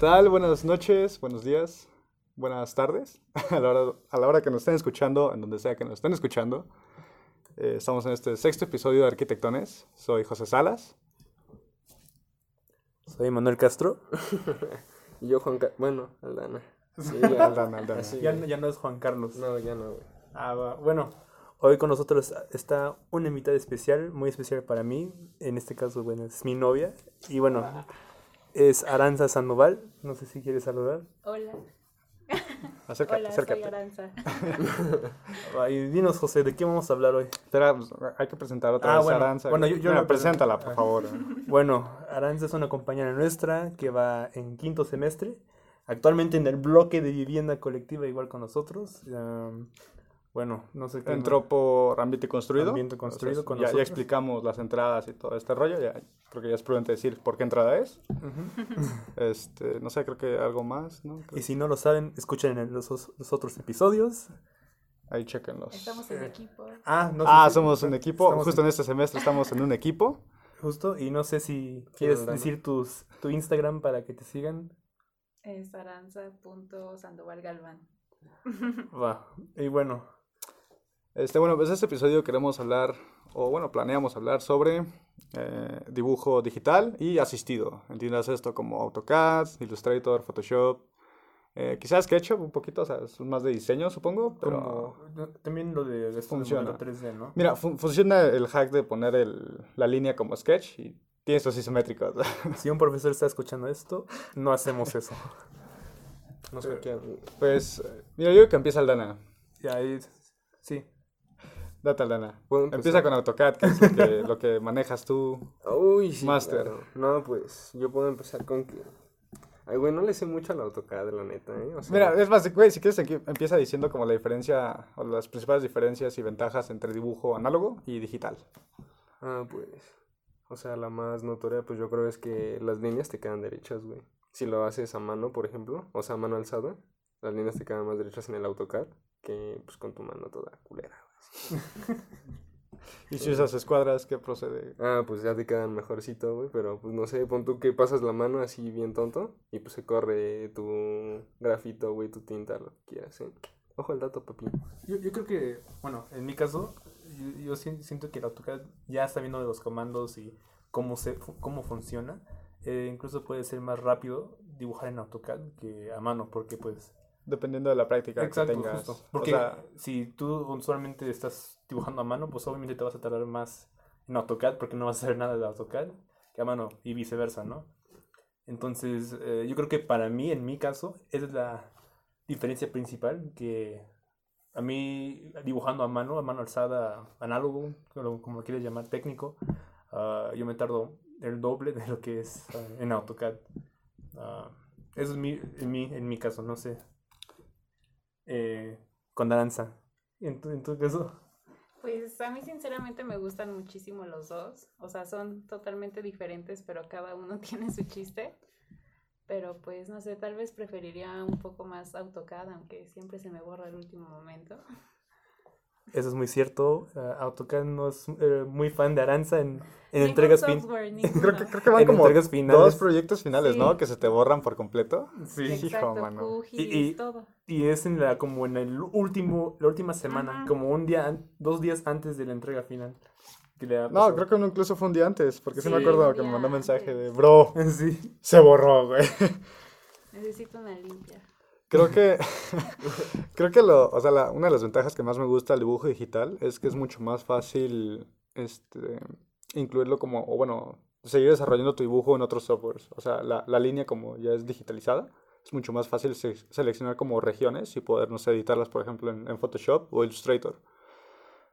tal? Buenas noches, buenos días, buenas tardes. A la hora, a la hora que nos estén escuchando, en donde sea que nos estén escuchando. Eh, estamos en este sexto episodio de Arquitectones. Soy José Salas. Soy Manuel Castro. Y yo, Juan Ca- Bueno, Aldana. Sí, Aldana, Aldana. Así. Ya, ya no es Juan Carlos. No, ya no, güey. Ah. Bueno, hoy con nosotros está una invitada especial, muy especial para mí. En este caso, bueno, es mi novia. Y bueno, es Aranza Sandoval. No sé si quieres saludar. Hola, Acércate, hola, acércate. soy Aranza. Y dinos, José, ¿de qué vamos a hablar hoy? Espera, pues, hay que presentar otra Ah, vez bueno. a Aranza. Bueno, yo- yo Mira, preséntala, por favor. Bueno, Aranza es una compañera nuestra que va en quinto semestre. Actualmente en el bloque de vivienda colectiva, igual con nosotros. Um, bueno, no sé qué. Entró por Ambiente Construido. Ambiente Construido con ya, ya explicamos las entradas y todo este rollo. Ya, creo que ya es prudente decir por qué entrada es. Este, no sé, creo que algo más, ¿no? Y si no lo saben, escuchen en los, los otros episodios. Ahí chequenlos. Estamos en equipo. Ah, no sé Ah, somos un equipo. estamos Justo en este semestre estamos en un equipo. Justo, y no sé si quieres decir tus, tu Instagram para que te sigan. Es aranza.sandoval Galván. Va. Y bueno, Este, bueno, pues este episodio queremos hablar, o bueno, planeamos hablar sobre eh, dibujo digital y asistido. Entiendas esto como AutoCAD, Illustrator, Photoshop. Eh, quizás SketchUp un poquito, o sea, es más de diseño, supongo. Pero... como también lo de de Funciona. modelo 3D, ¿no? Mira, fun- funciona el hack de poner el- la línea como sketch y tiene estos isométricos. Si un profesor está escuchando esto, no hacemos eso. No sé qué. pues, mira, yo creo que empieza Aldana. Y ahí, sí. Date Aldana. ¿Puedo empezar? Empieza con AutoCAD, que es lo que, lo que manejas tú. Uy, sí. Master. claro. No, pues yo puedo empezar con que. Ay, güey, no le sé mucho al AutoCAD, la neta, ¿eh? O sea, Mira, es más, güey, si quieres empieza diciendo como la diferencia, o las principales diferencias y ventajas entre dibujo análogo y digital. Ah, pues. O sea, la más notoria, pues yo creo es que las líneas te quedan derechas, güey. Si lo haces a mano, por ejemplo, o sea, a mano alzada, las líneas te quedan más derechas en el AutoCAD que pues con tu mano toda culera, güey. Y si usas escuadras, ¿qué procede? Ah, pues ya te quedan mejorcito, güey, pero pues no sé, pon tú que pasas la mano así bien tonto y pues se corre tu grafito, güey, tu tinta, lo que quieras, ¿eh? Ojo al dato, papi. Yo, yo creo que, bueno, en mi caso, yo, yo si- siento que el AutoCAD ya está viendo de los comandos y cómo, se, cómo funciona. Eh, incluso puede ser más rápido dibujar en AutoCAD que a mano, porque pues... Dependiendo de la práctica Exacto, que tengas. justo. O Porque sea, si tú usualmente estás dibujando a mano, pues obviamente te vas a tardar más en AutoCAD porque no vas a hacer nada de AutoCAD que a mano y viceversa, ¿no? Entonces, eh, yo creo que para mí, en mi caso, esa es la diferencia principal que a mí dibujando a mano, a mano alzada, análogo, como, lo quieres llamar, técnico, ah, yo me tardo el doble de lo que es ah, en AutoCAD. Ah, eso es mi, en, mi, en mi caso, no sé. Eh, con danza. En tu, en tu caso. Pues a mí sinceramente me gustan muchísimo los dos. O sea, son totalmente diferentes, pero cada uno tiene su chiste. Pero pues no sé, tal vez preferiría un poco más AutoCAD, aunque siempre se me borra el último momento. Eso es muy cierto. ah, AutoCAD no es eh, muy fan de Aranza en, entregas fin- software, creo que, creo que van En como entregas finales. dos proyectos finales, Sí. ¿no? Que se te borran por completo. Sí. hijo, Exacto, mano. QGIS, Y- y- todo. Y es en la, como en el último, la última semana, Ajá. como un día, dos días antes de la entrega final. No, creo que uno incluso fue un día antes, porque sí, me acuerdo que me mandó mensaje de, bro, Sí. se borró, güey. Necesito una limpia. Creo que, creo que lo, o sea, la- una de las ventajas que más me gusta del dibujo digital es que es mucho más fácil, este, incluirlo como, o bueno, seguir desarrollando tu dibujo en otros softwares. O sea, la, la línea como ya es digitalizada, es mucho más fácil se- seleccionar como regiones y poder, no sé, editarlas, por ejemplo, en, en Photoshop o Illustrator.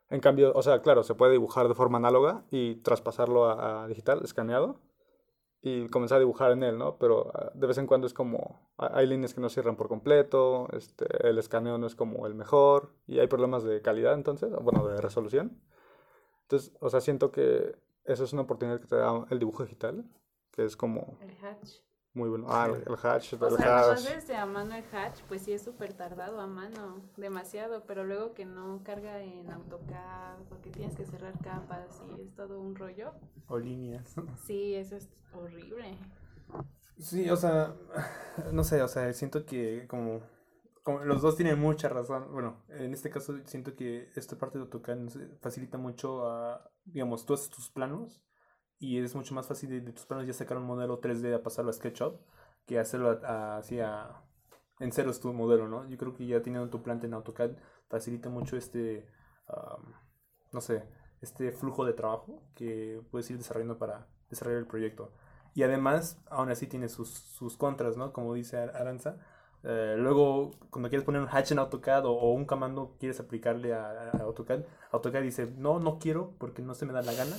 En cambio, o sea, claro, se puede dibujar de forma análoga y traspasarlo a, a digital, escaneado, y comenzar a dibujar en él, ¿no? Pero ah, de vez en cuando es como, ha- hay líneas que no cierran por completo, este, el escaneo no es como el mejor, y hay problemas de calidad entonces, bueno, de resolución. Entonces, o sea, siento que eso es una oportunidad que te da el dibujo digital, que es como El hatch. Muy bueno. Ah, el, el hatch, O el sea, de a mano el hatch, pues sí es súper tardado a mano, demasiado, pero luego que no carga en AutoCAD, porque tienes que cerrar capas y es todo un rollo. O líneas. Sí, eso es horrible. Sí, o sea, no sé, o sea, siento que como, como los dos tienen mucha razón. Bueno, en este caso siento que esta parte de AutoCAD facilita mucho a, digamos, tú haces tus planos y es mucho más fácil de, de tus planos ya sacar un modelo 3D a pasarlo a SketchUp que hacerlo a- a- así a, en ceros tu modelo, ¿no? Yo creo que ya teniendo tu planta en AutoCAD facilita mucho este, am, no sé, este flujo de trabajo que puedes ir desarrollando para desarrollar el proyecto. Y además, aún así tiene sus, sus contras, ¿no? Como dice Ar- Aranza. Eh, luego, cuando quieres poner un hatch en AutoCAD o, o un comando quieres aplicarle a, a AutoCAD, AutoCAD dice, no, no quiero porque no se me da la gana.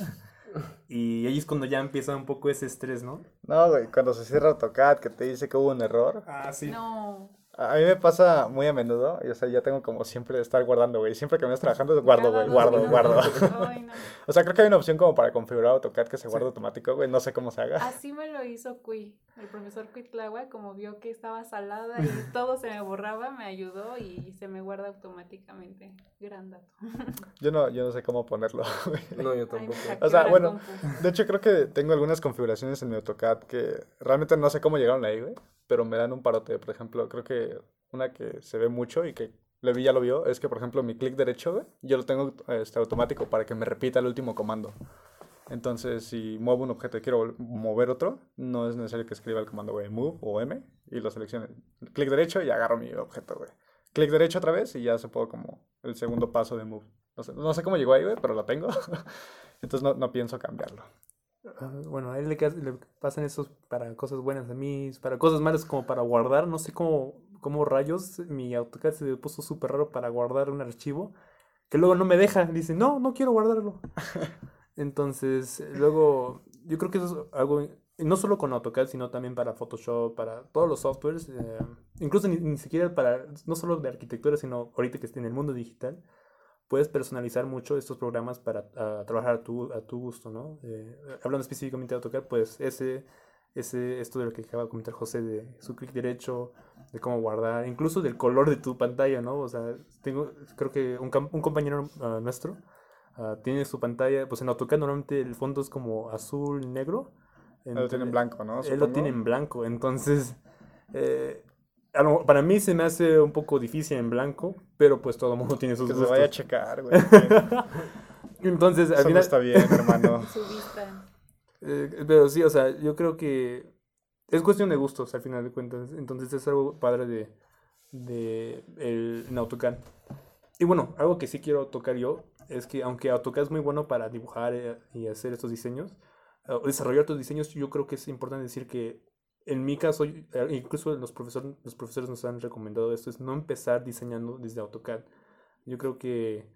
Y ahí es cuando ya empieza un poco ese estrés, ¿no? No, güey, cuando se cierra AutoCAD que te dice que hubo un error. Ah, sí. No. A mí me pasa muy a menudo, y o sea, ya tengo como siempre de estar guardando, güey. Siempre que me estás trabajando, guardo, güey, guardo, guardo. Ay, no. O sea, creo que hay una opción como para configurar AutoCAD que se guarda automático, güey. No sé cómo se haga. Así me lo hizo Cui. El profesor Cuitlagua, como vio que estaba salada y todo se me borraba, me ayudó y se me guarda automáticamente. Gran dato. Yo no, yo no sé cómo ponerlo, güey. No, yo tampoco. O sea, bueno, compu. De hecho, creo que tengo algunas configuraciones en mi AutoCAD que realmente no sé cómo llegaron ahí, güey. Pero me dan un parote. Por ejemplo, creo que una que se ve mucho y que le vi ya lo vio es que, por ejemplo, mi clic derecho, yo lo tengo este, automático para que me repita el último comando. Entonces, si muevo un objeto y quiero mover otro, no es necesario que escriba el comando, güey, move o M y lo seleccione. Clic derecho y agarro mi objeto, güey. Clic derecho otra vez y ya se puedo como el segundo paso de move. No sé, no sé cómo llegó ahí, güey, pero lo tengo. Entonces no, no pienso cambiarlo. Bueno, a él le, le pasan esos para cosas buenas a mí, para cosas malas como para guardar. No sé cómo, cómo rayos mi AutoCAD se puso súper raro para guardar un archivo que luego no me deja. Dice, no, no quiero guardarlo. Entonces, luego, yo creo que eso es algo, no solo con AutoCAD, sino también para Photoshop, para todos los softwares, eh, incluso ni, ni siquiera para, no solo de arquitectura, sino ahorita que esté en el mundo digital, puedes personalizar mucho estos programas para ah, trabajar a tu, a tu gusto, ¿no? Eh, hablando específicamente de AutoCAD, pues ese, ese, esto de lo que acaba de comentar José, de su clic derecho, de cómo guardar, incluso del color de tu pantalla, ¿no? O sea, tengo, creo que un, un compañero ah, nuestro ah, tiene su pantalla, pues en AutoCAD normalmente el fondo es como azul, negro. Él lo tiene en blanco, ¿no? Él lo Supongo. tiene en blanco, entonces eh, a lo- para mí se me hace un poco difícil en blanco, pero pues todo mundo tiene sus Que se gustos. vaya a checar, güey. Entonces, al Eso no final, está bien, hermano. Su vista. eh, pero sí, o sea, yo creo que es cuestión de gustos al final de cuentas. Entonces es algo padre de, de el, en AutoCAD. Y bueno, algo que sí quiero tocar yo es que aunque AutoCAD es muy bueno para dibujar eh, y hacer estos diseños, eh, desarrollar tus diseños, yo creo que es importante decir que en mi caso, eh, incluso los, profesor, los profesores nos han recomendado esto, es no empezar diseñando desde AutoCAD. Yo creo que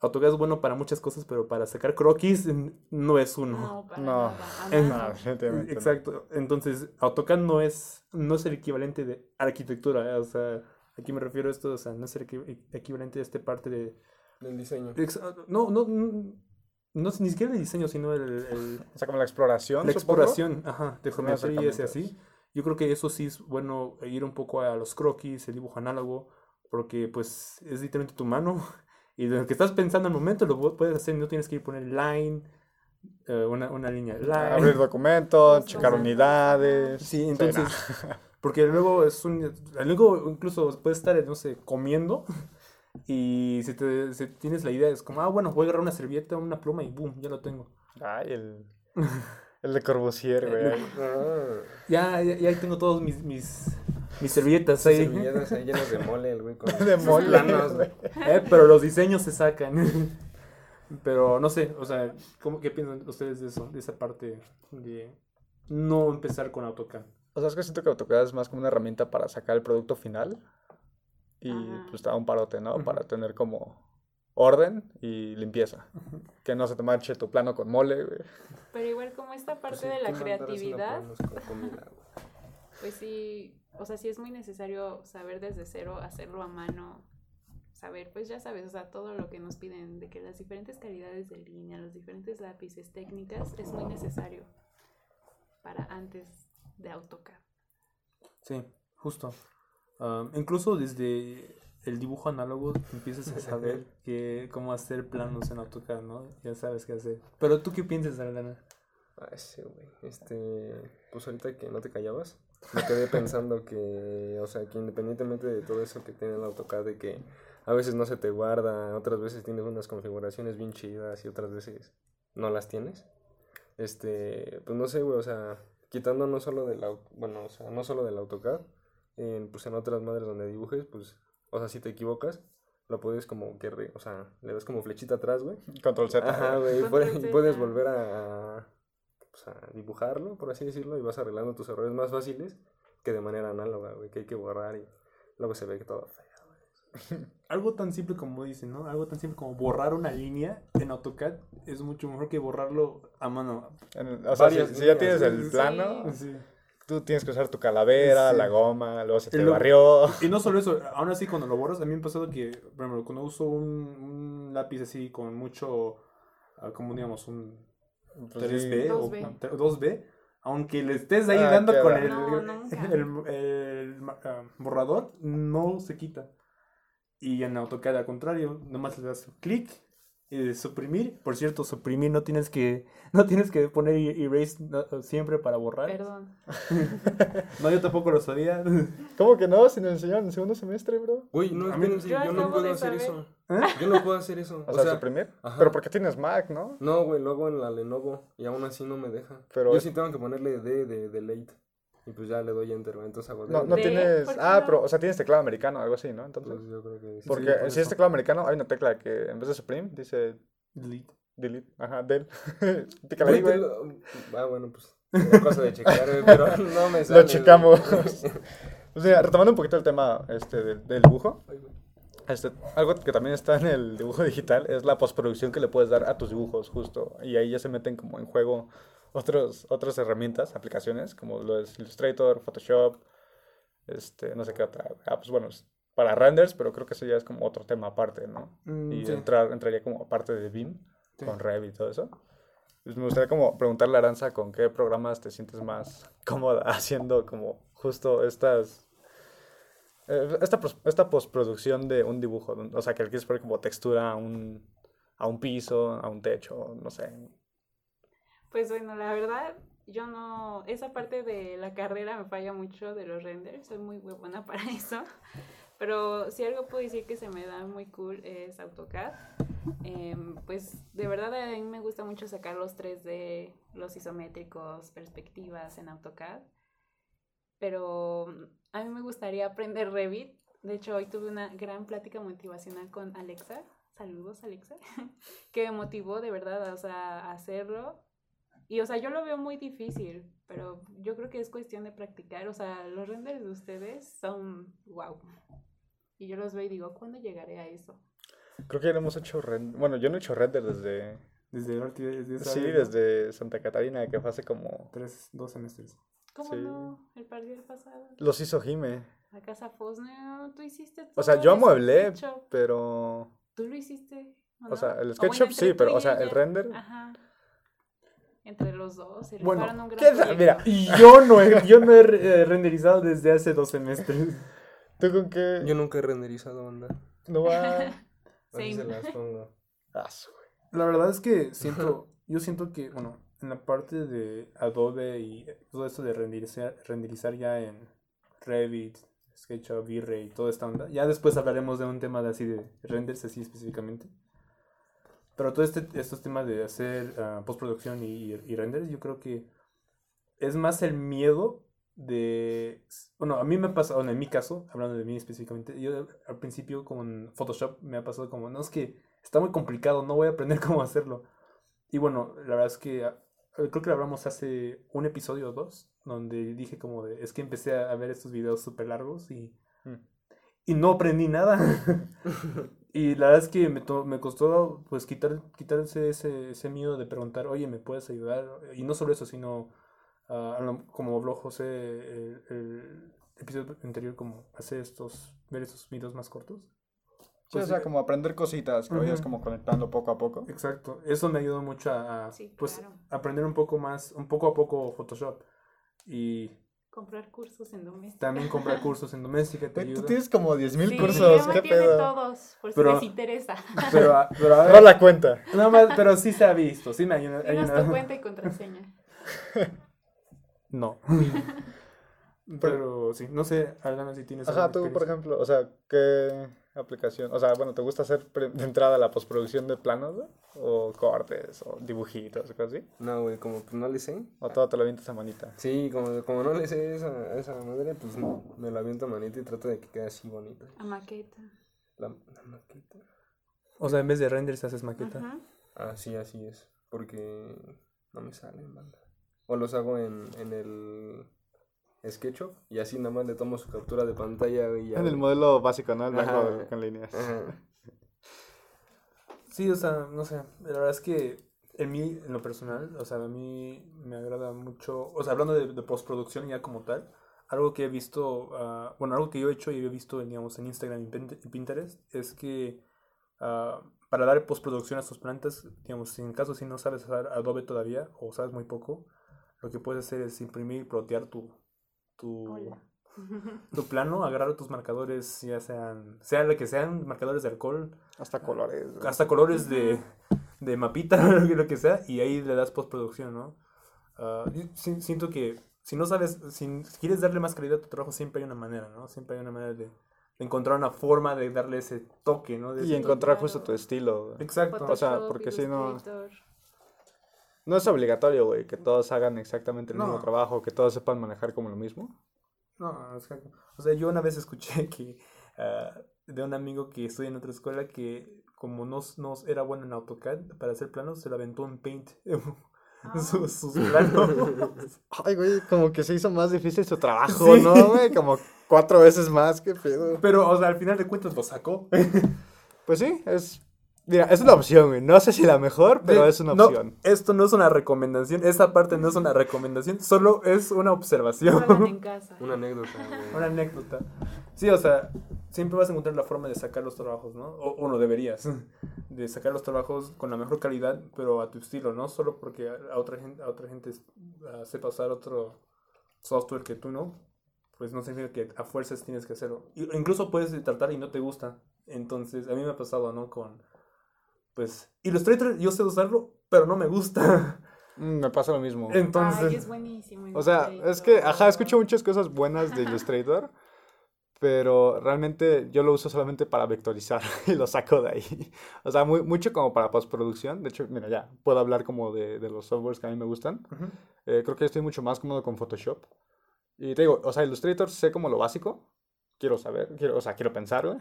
AutoCAD es bueno para muchas cosas, pero para sacar croquis no es uno. No, para No. nada. En- No. Exacto. Entonces, AutoCAD no es, no es el equivalente de arquitectura. ¿eh? O sea, aquí me refiero a esto, o sea, no es el equi- equivalente a esta parte de... Del diseño. No, no, no, no es ni siquiera el diseño, sino el, el- O sea, como la exploración. la supongo. exploración, ajá, de geometría y ese así. Yo creo que eso sí es bueno ir un poco a los croquis, el dibujo análogo, porque pues es literalmente tu mano y lo que estás pensando al momento lo pu- puedes hacer, no tienes que ir a poner line, eh, una, una línea line. Abrir documentos, checar unidades. Sí, entonces, porque luego es un, luego incluso puedes estar, no sé, comiendo y si, te, si tienes la idea es como, ah, bueno, voy a agarrar una servilleta, una pluma y boom, ya lo tengo. Ay, el, el de Corbusier, güey. Ah, Ya, ya, ya tengo todos mis, mis, mis servilletas ahí. servilletas ahí llenas de mole, el güey. Con De mole, planos, güey. Eh, pero los diseños se sacan. pero no sé, o sea, ¿cómo, ¿qué piensan ustedes de eso? De esa parte de no empezar con AutoCAD. O sea, es que siento que AutoCAD es más como una herramienta para sacar el producto final. Y Ajá. pues te da un parote, ¿no? Para tener como orden y limpieza. Que no se te manche tu plano con mole, güey. Pero igual como esta parte Pues sí, de ¿qué la creatividad, comida, pues sí, o sea, sí es muy necesario saber desde cero hacerlo a mano, saber, pues ya sabes, o sea, todo lo que nos piden de que las diferentes calidades de línea, los diferentes lápices, técnicas, es muy necesario para antes de AutoCAD. Sí, justo. Um, incluso desde el dibujo análogo empiezas a saber que, cómo hacer planos en AutoCAD, ¿no? Ya sabes qué hacer. Pero tú qué piensas, Arlana? Ah, ese, güey. Este. Pues ahorita que no te callabas. me quedé pensando que, o sea, que independientemente de todo eso que tiene el AutoCAD, de que a veces no se te guarda, otras veces tienes unas configuraciones bien chidas y otras veces no las tienes. Este, pues no sé, güey, o sea, quitando no solo del, bueno, o sea, no solo del AutoCAD, en, pues en otras madres donde dibujes, pues, o sea, si te equivocas, lo puedes como que, re- o sea, le das como flechita atrás, güey. Control Z. Ajá, güey, y puedes, volver a, pues, a dibujarlo, por así decirlo, y vas arreglando tus errores más fáciles que de manera análoga, güey, que hay que borrar y luego se ve que todo feo. Algo tan simple como dicen, ¿no? Algo tan simple como borrar una línea en AutoCAD es mucho mejor que borrarlo a mano. En- o sea, si, Varias si ya tienes el sí. plano, Sí. Tú tienes que usar tu calavera, Sí. la goma, luego se te lo- barrió. Y no solo eso, aún así cuando lo borras, a mí me ha pasado que, por ejemplo, cuando uso un, un lápiz así con mucho, ah, como digamos, un Pues 3B sí. o 2B. no, 2B, aunque le estés ahí Ah, dando con el, No, el, el, ah, borrador, no se quita. Y en AutoCAD al contrario, nomás le das clic y suprimir. Por cierto, suprimir no tienes que no tienes que poner e- erase no, siempre para borrar. Perdón. No, yo tampoco lo sabía. ¿Cómo que no? Si nos enseñaron en segundo semestre, bro. Güey, no, A mí- Yo yo, no puedo de hacer eso. ¿Eh? Yo no puedo hacer eso. O, sea, suprimir. ajá. Pero porque tienes Mac, ¿no? No, güey, lo hago en la Lenovo y aún así no me deja. Pero Yo es- sí tengo que ponerle D de delete y pues ya le doy enter, entonces hago. No, no tienes. ¿Por qué Ah, no? pero, o sea, tienes teclado americano, algo así, ¿no? Entonces. Pues yo creo que sí. porque sí, por si es teclado americano, hay una tecla que en vez de suprim dice Delete. delete. Ajá, del. Ahí, Güey, lo- Ah, bueno, pues es cosa de checar, pero no me sale. Lo checamos. O sea, retomando un poquito el tema este, del, del dibujo. Ay, güey. Este, algo que también está en el dibujo digital es la postproducción que le puedes dar a tus dibujos, justo. Y ahí ya se meten como en juego otros, otras herramientas, aplicaciones, como lo es Illustrator, Photoshop, este, no sé qué otra. Ah, pues bueno, para renders, pero creo que eso ya es como otro tema aparte, ¿no? Mm, Y sí. entrar, entraría como parte de BIM, Sí. con Revit y todo eso. Pues me gustaría como preguntarle a Aranza con qué programas te sientes más cómoda haciendo como justo estas... eh, esta, esta postproducción de un dibujo, o sea, que le quieres poner como textura a un, a un piso, a un techo, no sé. Pues bueno, la verdad, yo no, esa parte de la carrera me falla mucho de los renders, soy muy buena para eso. Pero si algo puedo decir que se me da muy cool es AutoCAD. Em, pues de verdad a mí me gusta mucho sacar los 3D, los isométricos, perspectivas en AutoCAD. Pero mm, a mí me gustaría aprender Revit. De hecho, hoy tuve una gran plática motivacional con Alexa. Saludos, Alexa. que me motivó de verdad o sea, a hacerlo. Y, o sea, yo lo veo muy difícil, pero yo creo que es cuestión de practicar. O sea, los renders de ustedes son wow. Y yo los veo y digo, ¿cuándo llegaré a eso? Creo que ya no hemos hecho render. Bueno, yo no he hecho render desde... Desde desde Sí, vez, ¿no? desde Santa Catarina, que fue hace como... Tres, dos semestres. ¿Cómo Sí. no? El partido pasado. Los hizo Jime. La casa Fosner, tú hiciste O sea, todo yo amueblé, pero... Tú lo hiciste. ¿o O no? sea, el bueno, SketchUp sí, pero, o sea, el render... Ajá. Entre los dos. Se Bueno, un gran ¿qué da- proyecto. mira, Y yo no he, yo no he eh, renderizado desde hace dos semestres. ¿Tú con qué? Yo nunca he renderizado, banda. No va... Así se las pongo. Ah, La verdad es que siento, yo siento que, bueno, en la parte de Adobe y todo esto de renderizar, renderizar ya en Revit, SketchUp, V-Ray y toda esta onda, ya después hablaremos de un tema de así de renders así específicamente. Pero todo este, estos temas de hacer ah, postproducción y, y renders, yo creo que es más el miedo de... Bueno, a mí me ha pasado, bueno, en mi caso, hablando de mí específicamente, yo al principio con Photoshop me ha pasado como, no, es que está muy complicado, no voy a aprender cómo hacerlo. Y bueno, la verdad es que ah, creo que lo hablamos hace un episodio o dos, donde dije como de, es que empecé a, a ver estos videos súper largos y, Mm. y no aprendí nada. y la verdad es que me, to- me costó pues quitar, quitarse ese, ese miedo de preguntar, oye, ¿me puedes ayudar? Y no solo eso, sino, lo- como habló José el, el episodio anterior, como hacer estos, ver estos videos más cortos. Sí, o Pues, sea, eh, como aprender cositas que vayas Ujú. como conectando poco a poco. Exacto, eso me ayudó mucho a, a, Sí, pues, claro. aprender un poco más, un poco a poco Photoshop. Y Comprar cursos en doméstica. también comprar cursos en doméstica te Güey, Tú ayuda. tienes como 10.000 Sí, cursos, ¿qué pedo? todos, por si Pero- les interesa. Pero, a- pero a No ver, la cuenta. nada más, pero sí se ha visto, sí me ayuda. Dinos ayuda. tu cuenta y contraseña. No. Pero sí, no sé, Alana, si tienes Ajá, tú, por ejemplo, o sea, ¿qué aplicación? O sea, bueno, ¿te gusta hacer pre- de entrada la postproducción de planos, güey? O cortes, o dibujitos, o cosas así. No, güey, como pues no le sé. O todo te lo avientas a manita. Sí, como, como no le sé esa, esa madre, pues no, me la aviento a manita y trato de que quede así bonita. A maqueta. La, la maqueta. O sea, en vez de renders haces maqueta. Ajá. Ah, sí, así es. Porque no me salen, banda. O los hago en, en el SketchUp y así nada más le tomo su captura de pantalla y ya. En el modelo básico, ¿no? El blanco con líneas. Ajá. Sí, o sea, no sé, la verdad es que en mí, en lo personal, o sea, a mí me agrada mucho, o sea, hablando de, de postproducción ya como tal, algo que he visto, ah, bueno, algo que yo he hecho y he visto, digamos, en Instagram y Pin- y Pinterest, es que ah, para dar postproducción a tus plantas, digamos, si en caso si no sabes usar Adobe todavía, o sabes muy poco, lo que puedes hacer es imprimir y plotear tu, tu, Hola. tu plano, agarrar tus marcadores, ya sean, sea lo que sean, marcadores de alcohol, Hasta colores. güey. hasta colores de, de mapita, lo que- sea, y ahí le das postproducción, ¿no? Ah, yo si- siento que si no sabes, si quieres darle más calidad a tu trabajo, siempre hay una manera, ¿no? Siempre hay una manera de, de encontrar una forma de darle ese toque, ¿no? De Y encontrar Claro. justo tu estilo. toque. Exacto. O sea, porque si no-. No es obligatorio, güey, que todos hagan exactamente el mismo No. trabajo, que todos sepan manejar como lo mismo. No, exacto. O sea, yo una vez escuché que ah, de un amigo que estudia en otra escuela que como no, no era bueno en AutoCAD para hacer planos, se lo aventó en Paint. Ah. sus, sus planos. Ay, güey, como que se hizo más difícil su trabajo, Sí. ¿no, güey? Como cuatro veces más, qué pedo. Pero, o sea, al final de cuentas lo sacó. Pues sí, es... Mira, es una opción, güey. No sé si la mejor, pero De- es una no, opción. esto no es una recomendación. Esa parte no es una recomendación. Solo es una observación. en casa. Una anécdota, güey. una anécdota. Sí, o sea, siempre vas a encontrar la forma de sacar los trabajos, ¿no? O, o no deberías. De sacar los trabajos con la mejor calidad, pero a tu estilo, ¿no? Solo porque a otra gente, a otra gente sepa usar otro software que tú no. Pues no significa que a fuerzas tienes que hacerlo. Incluso puedes tratar y no te gusta. Entonces, a mí me ha pasado, ¿no? Con, pues, Illustrator, yo sé usarlo, pero no me gusta. Mm, me pasa lo mismo. Entonces, Ay, es buenísimo. O sea, es que, ajá, escucho muchas cosas buenas de Illustrator, pero realmente yo lo uso solamente para vectorizar y lo saco de ahí. O sea, muy, mucho como para postproducción. De hecho, mira, ya puedo hablar como de, de los softwares que a mí me gustan. Ujú. Eh, creo que estoy mucho más cómodo con Photoshop. Y te digo, o sea, Illustrator sé como lo básico. Quiero saber, quiero, o sea, quiero pensar, güey.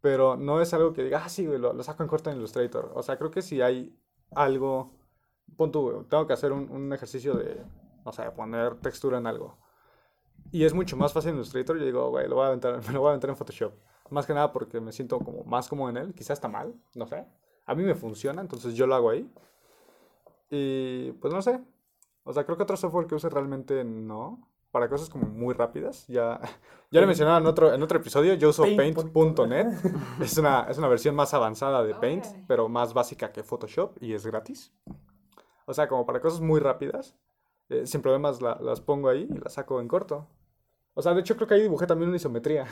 Pero no es algo que diga, ah, sí, güey, lo, lo saco en corto en Illustrator. O sea, creo que si hay algo, pon tú, tengo que hacer un, un ejercicio de, o sea, poner textura en algo. Y es mucho más fácil en Illustrator. Yo digo, güey, lo voy a aventar, me lo voy a aventar en Photoshop. Más que nada porque me siento como más cómodo en él. Quizás está mal, no sé. A mí me funciona, entonces yo lo hago ahí. Y pues no sé. O sea, creo que otro software que use realmente no. Para cosas como muy rápidas. Ya, ya lo mencionaba en otro, en otro episodio. Yo uso Paint. paint.net. es, una, es una versión más avanzada de Paint, pero más básica que Photoshop y es gratis. O sea, como para cosas muy rápidas. eh, sin problemas la- las pongo ahí y las saco en corto. O sea, de hecho creo que ahí dibujé también una isometría.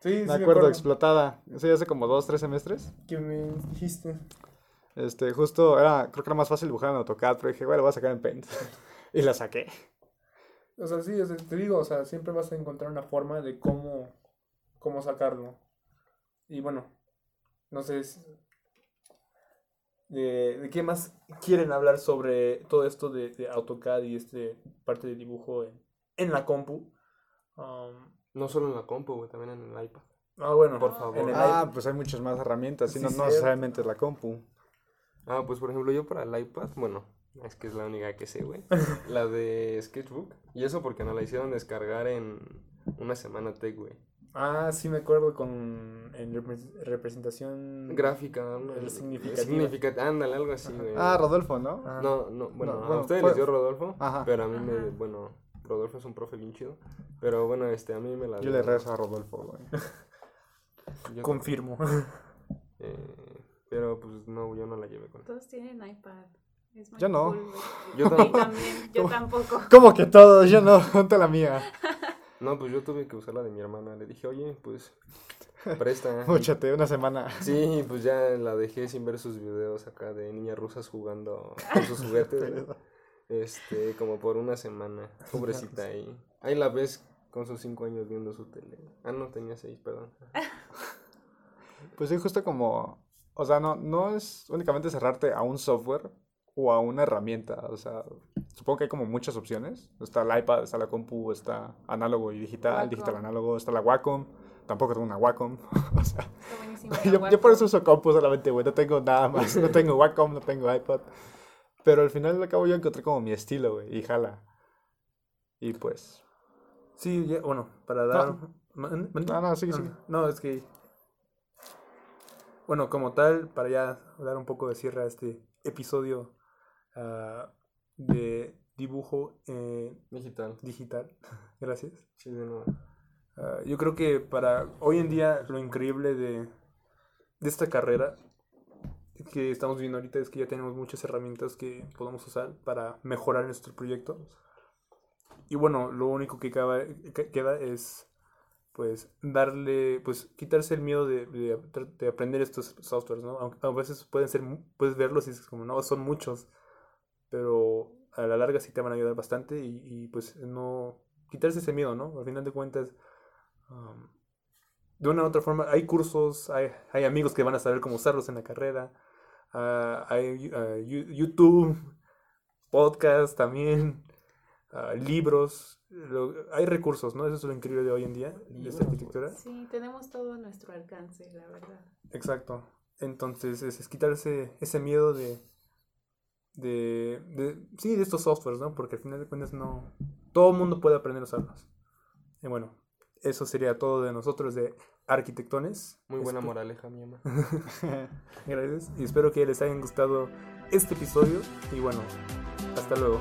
Sí, me acuerdo, explotada. Eso ya hace como dos, tres semestres. que me dijiste. Este, justo era, creo que era más fácil dibujar en AutoCAD, pero dije, bueno, lo voy a sacar en Paint. y la saqué. O sea, sí, o sea, te digo, o sea, siempre vas a encontrar una forma de cómo, cómo sacarlo. Y bueno, no sé si- de, de qué más quieren hablar sobre todo esto de, de AutoCAD y este parte de dibujo en, en la compu. Um, No solo en la compu, güey, también en el iPad. ah, bueno, Por favor. en el Ah, iPad. pues hay muchas más herramientas, Sí, no, no necesariamente es la compu. Ah, pues por ejemplo, yo para el iPad, bueno, es que es la única que sé, güey. la de Sketchbook. Y eso porque nos la hicieron descargar en una semana tech, güey. Ah, sí me acuerdo con en repre- representación Gráfica, ¿no? El ándale, algo así, güey. Ah, Rodolfo, ¿no? Ah. No, no, bueno, No, a ustedes fue- les dio Rodolfo, Ajá. pero a mí me, bueno, Rodolfo es un profe bien chido, pero bueno, este, a mí me la Yo dio- le rezo a Rodolfo, güey. Confirmo. eh, pero pues no, yo no la llevé con Todos tienen iPad. Es muy Yo no. cool. Yo también, yo tampoco. ¿Cómo que todos? Yo no, ponte la mía. No, pues yo tuve que usar la de mi hermana, le dije, oye, pues, presta. Y- Múchate, una semana. Sí, pues ya la dejé sin ver sus videos acá de niñas rusas jugando con sus juguetes. Este, como por una semana. Pobrecita ahí. Ahí la ves con sus cinco años viendo su tele. Ah, no, tenía seis, perdón. Pues sí, justo como, o sea, no, no es únicamente cerrarte a un software o a una herramienta, o sea, supongo que hay como muchas opciones. Está el iPad, está la compu, está análogo y digital, Wacom. digital análogo, está la Wacom, tampoco tengo una Wacom, o sea, Está buenísimo. la yo, por eso uso compu solamente, güey, no tengo nada más, no tengo Wacom, no tengo iPad, pero al final al cabo yo encontré como mi estilo, güey, y jala. Y pues, Sí, ya- bueno, para dar... No. ¿Man- man- no, no, sigue, Ah, sigue. No, es que... Bueno, como tal, para ya dar un poco de cierre a este episodio ah, de dibujo eh, Digital. digital. Gracias. Sí, de nuevo. Ah, yo creo que para hoy en día lo increíble de, de esta carrera que estamos viendo ahorita es que ya tenemos muchas herramientas que podemos usar para mejorar nuestro proyecto. Y bueno, lo único que, acaba- que queda es pues darle, pues quitarse el miedo de, de, de aprender estos softwares, ¿no? Aunque a veces pueden ser, puedes verlos y es como, no, son muchos, pero a la larga sí te van a ayudar bastante y, y, pues no, quitarse ese miedo, ¿no? Al final de cuentas, um, de una u otra forma, hay cursos, hay, hay amigos que van a saber cómo usarlos en la carrera, ah, hay Yu- YouTube, podcast también, ah, libros, lo- hay recursos, ¿no? Eso es lo increíble de hoy en día, de esta arquitectura. Sí, tenemos todo a nuestro alcance, la verdad. Exacto. Entonces, es, es quitarse ese miedo de, de, de, sí, de estos softwares, ¿no? Porque al final de cuentas no, todo el mundo puede aprender a usarlos. Y bueno, eso sería todo de nosotros de Arquitectones. Muy buena Espe- moraleja, mi mamá. Gracias. Y espero que les hayan gustado este episodio. Y bueno, hasta luego.